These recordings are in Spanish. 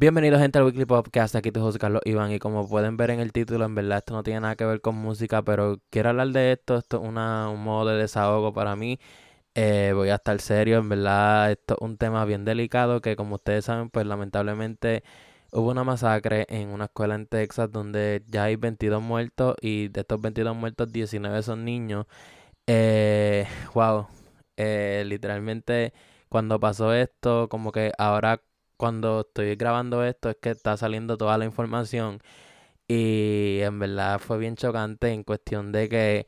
Bienvenidos gente al Weekly Podcast, aquí tu José Carlos Iván. Y como pueden ver en el título, en verdad esto no tiene nada que ver con música, pero quiero hablar de esto, esto es una, un modo de desahogo para mí, eh, voy a estar serio, en verdad esto es un tema bien delicado que como ustedes saben, pues lamentablemente hubo una masacre en una escuela en Texas donde ya hay 22 muertos y de estos 22 muertos 19 son niños. Eh, wow, eh, literalmente cuando pasó esto, como que ahora cuando estoy grabando esto es que está saliendo toda la información y en verdad fue bien chocante en cuestión de que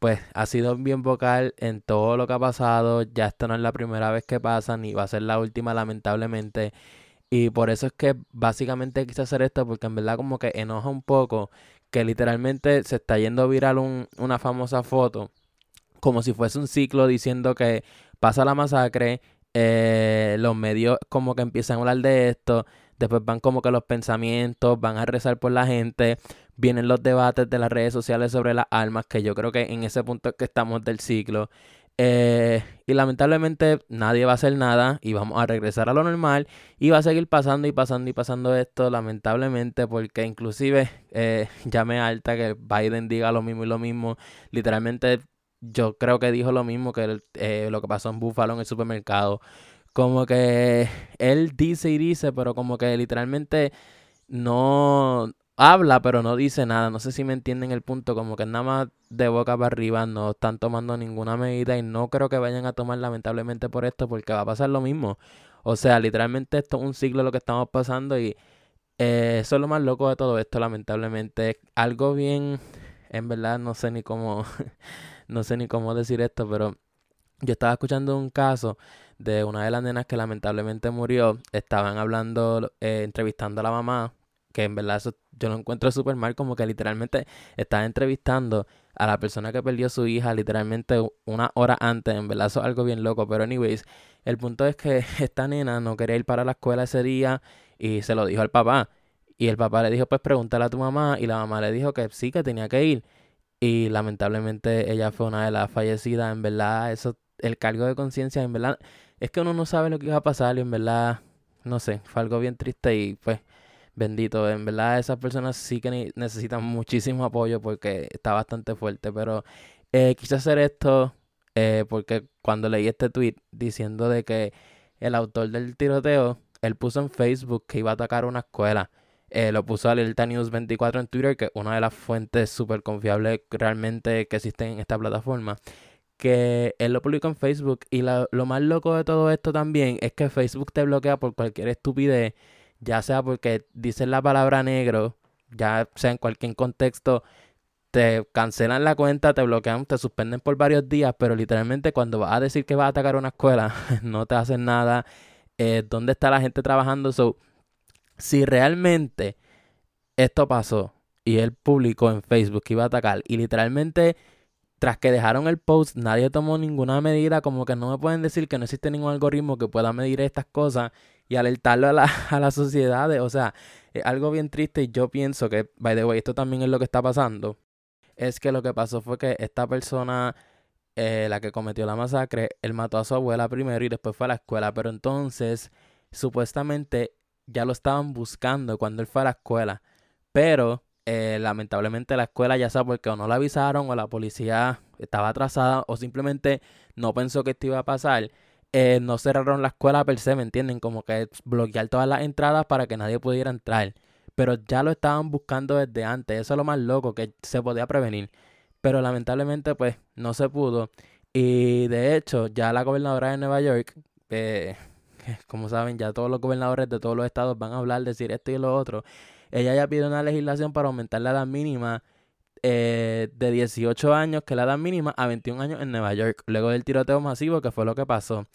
pues ha sido bien vocal en todo lo que ha pasado, ya esto no es la primera vez que pasa ni va a ser la última lamentablemente. Y por eso es que básicamente quise hacer esto porque en verdad como que enoja un poco que literalmente se está yendo viral un, una famosa foto como si fuese un ciclo diciendo que pasa la masacre eh, los medios como que empiezan a hablar de esto, después van como que los pensamientos, van a rezar por la gente, vienen los debates de las redes sociales sobre las armas, que yo creo que en ese punto que estamos del ciclo. Eh, y lamentablemente nadie va a hacer nada y vamos a regresar a lo normal y va a seguir pasando y pasando y pasando esto lamentablemente porque inclusive eh, ya me alta que Biden diga lo mismo y lo mismo literalmente yo creo que dijo lo mismo que eh, lo que pasó en Buffalo en el supermercado. Como que él dice y dice, pero como que literalmente no habla, pero no dice nada. No sé si me entienden el punto, como que nada más de boca para arriba no están tomando ninguna medida y no creo que vayan a tomar lamentablemente por esto porque va a pasar lo mismo. O sea, literalmente esto es un ciclo lo que estamos pasando y eh, eso es lo más loco de todo esto, lamentablemente. Algo bien, en verdad no sé ni cómo no sé ni cómo decir esto, pero yo estaba escuchando un caso de una de las nenas que lamentablemente murió. Estaban hablando, eh, entrevistando a la mamá, que en verdad eso yo lo encuentro súper mal, como que literalmente estaba entrevistando a la persona que perdió su hija literalmente una hora antes. En verdad eso es algo bien loco, pero anyways, el punto es que esta nena no quería ir para la escuela ese día y se lo dijo al papá. Y el papá le dijo, pues pregúntale a tu mamá. Y la mamá le dijo que sí, que tenía que ir. Y lamentablemente ella fue una de las fallecidas. En verdad, eso, el cargo de conciencia, en verdad, es que uno no sabe lo que iba a pasar y en verdad, no sé, fue algo bien triste y pues, bendito. En verdad, esas personas sí que necesitan muchísimo apoyo porque está bastante fuerte. Pero eh, quise hacer esto eh, porque cuando leí este tweet diciendo de que el autor del tiroteo, él puso en Facebook que iba a atacar una escuela. Eh, lo puso Alerta News 24 en Twitter, que es una de las fuentes súper confiables realmente que existen en esta plataforma. Que él lo publicó en Facebook. Y lo más loco de todo esto también es que Facebook te bloquea por cualquier estupidez. Ya sea porque dices la palabra negro, ya sea en cualquier contexto, te cancelan la cuenta, te bloquean, te suspenden por varios días, pero literalmente cuando vas a decir que vas a atacar una escuela, no te hacen nada. Eh, ¿Dónde está la gente trabajando? Si realmente esto pasó y él publicó en Facebook que iba a atacar y literalmente tras que dejaron el post nadie tomó ninguna medida, como que no me pueden decir que no existe ningún algoritmo que pueda medir estas cosas y alertarlo a la, a la sociedad. O sea, es algo bien triste y yo pienso que, by the way, esto también es lo que está pasando. Es que lo que pasó fue que esta persona, eh, la que cometió la masacre, él mató a su abuela primero y después fue a la escuela. Pero entonces, supuestamente, ya lo estaban buscando cuando él fue a la escuela. Pero eh, lamentablemente la escuela ya sabe porque o no la avisaron o la policía estaba atrasada o simplemente no pensó que esto iba a pasar. Eh, no cerraron la escuela per se, ¿me entienden? Como que bloquear todas las entradas para que nadie pudiera entrar. Pero ya lo estaban buscando desde antes. Eso es lo más loco, que se podía prevenir. Pero lamentablemente pues no se pudo. Y de hecho ya la gobernadora de Nueva York, eh, como saben, ya todos los gobernadores de todos los estados van a hablar, decir esto y lo otro. Ella ya pide una legislación para aumentar la edad mínima eh, de 18 años, que la edad mínima, a 21 años en Nueva York, luego del tiroteo masivo, que fue lo que pasó.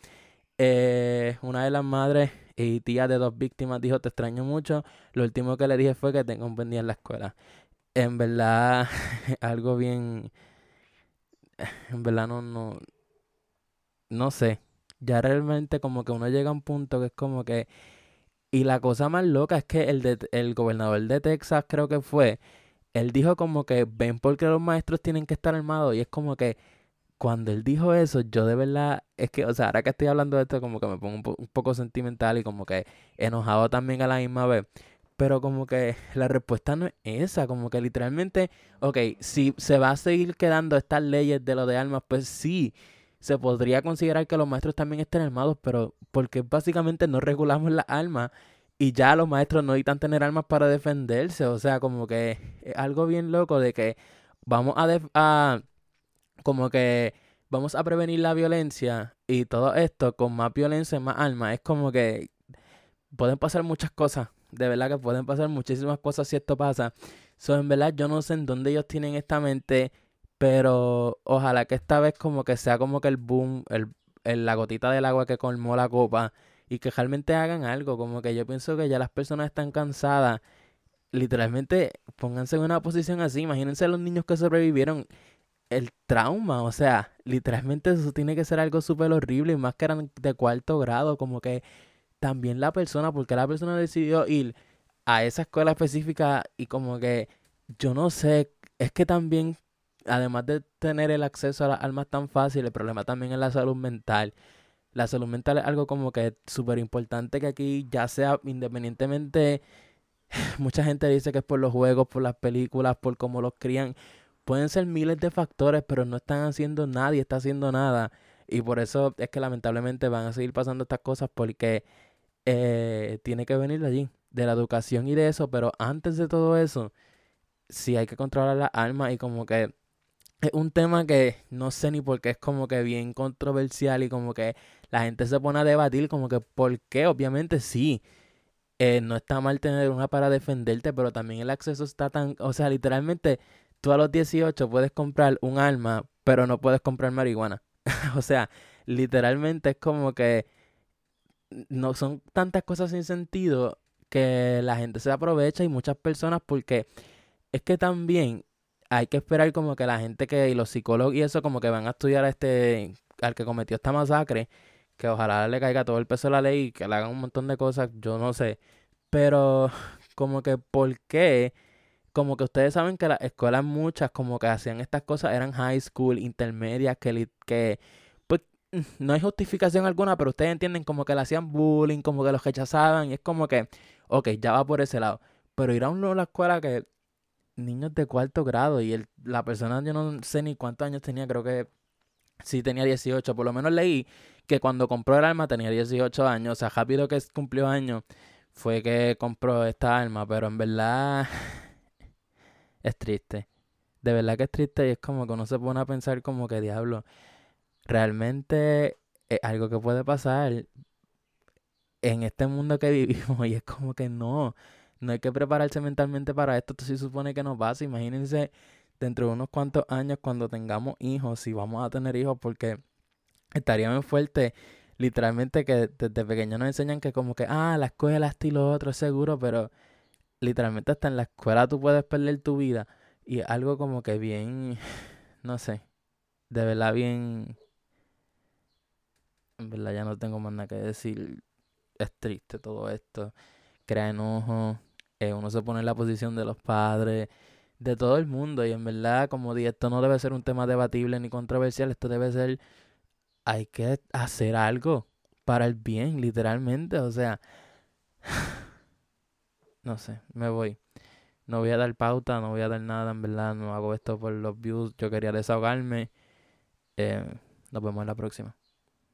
Eh, una de las madres y tías de dos víctimas dijo, te extraño mucho. Lo último que le dije fue que tengo un buen en la escuela. En verdad, algo bien... En verdad no, no... No sé ya realmente como que uno llega a un punto que es como que... Y la cosa más loca es que el, de, el gobernador de Texas creo que fue, él dijo como que ven porque los maestros tienen que estar armados y es como que cuando él dijo eso, yo de verdad, es que, o sea, ahora que estoy hablando de esto, como que me pongo un, poco sentimental y como que enojado también a la misma vez. Pero como que la respuesta no es esa, como que literalmente, ok, si se va a seguir quedando estas leyes de lo de armas, pues sí, se podría considerar que los maestros también estén armados, pero porque básicamente no regulamos las armas y ya los maestros no necesitan tener armas para defenderse, o sea, como que es algo bien loco de que vamos a, como que vamos a prevenir la violencia y todo esto con más violencia y más armas, es como que pueden pasar muchas cosas, de verdad que pueden pasar muchísimas cosas si esto pasa. So, en verdad yo no sé en dónde ellos tienen esta mente pero ojalá que esta vez como que sea como que el boom, el, la gotita del agua que colmó la copa y que realmente hagan algo. Como que yo pienso que ya las personas están cansadas. Literalmente pónganse en una posición así. Imagínense a los niños que sobrevivieron el trauma. O sea, literalmente eso tiene que ser algo súper horrible. Y más que eran de cuarto grado. Como que también la persona, porque la persona decidió ir a esa escuela específica y como que yo no sé, es que también además de tener el acceso a las armas tan fácil, el problema también es la salud mental. La salud mental es algo como que súper importante que aquí ya sea independientemente, mucha gente dice que es por los juegos, por las películas, por cómo los crían. Pueden ser miles de factores, pero no están haciendo nadie, está haciendo nada. Y por eso es que lamentablemente van a seguir pasando estas cosas porque eh, tiene que venir de allí, de la educación y de eso. Pero antes de todo eso, sí hay que controlar las armas y como que es un tema que no sé ni por qué es como que bien controversial y como que la gente se pone a debatir como que por qué, obviamente sí, eh, no está mal tener una para defenderte, pero también el acceso está tan, o sea, literalmente tú a los 18 puedes comprar un arma, pero no puedes comprar marihuana. o sea, literalmente es como que no son tantas cosas sin sentido que la gente se aprovecha y muchas personas porque es que también hay que esperar como que la gente que, y los psicólogos y eso, como que van a estudiar a este, al que cometió esta masacre, que ojalá le caiga todo el peso de la ley y que le hagan un montón de cosas, yo no sé. Pero, como que, ¿por qué? Como que ustedes saben que las escuelas muchas como que hacían estas cosas, eran high school, intermedias, que, que pues no hay justificación alguna, pero ustedes entienden como que le hacían bullying, como que los rechazaban, y es como que, ok, ya va por ese lado. Pero ir a una escuela que niños de cuarto grado y el, la persona yo no sé ni cuántos años tenía, creo que sí tenía 18, por lo menos leí que cuando compró el arma tenía 18 años, o sea, rápido que cumplió años fue que compró esta arma, pero en verdad es triste. De verdad que es triste y es como que uno se pone a pensar como que diablo, realmente es algo que puede pasar en este mundo que vivimos y es como que no, no hay que prepararse mentalmente para esto. Esto sí supone que nos pasa. Imagínense dentro de unos cuantos años cuando tengamos hijos, si vamos a tener hijos, porque estaría muy fuerte. Literalmente que desde pequeño nos enseñan que como que, ah, la escuela, esto y lo otro, seguro, pero literalmente hasta en la escuela tú puedes perder tu vida. Y algo como que bien, no sé, de verdad bien... En verdad ya no tengo más nada que decir. Es triste todo esto. Crea enojo. Eh, uno se pone en la posición de los padres, de todo el mundo. Y en verdad, como dije, esto no debe ser un tema debatible ni controversial. Esto debe ser, hay que hacer algo para el bien, literalmente. O sea, no sé, me voy. No voy a dar pauta, no voy a dar nada, en verdad. No hago esto por los views. Yo quería desahogarme. Eh, nos vemos en la próxima.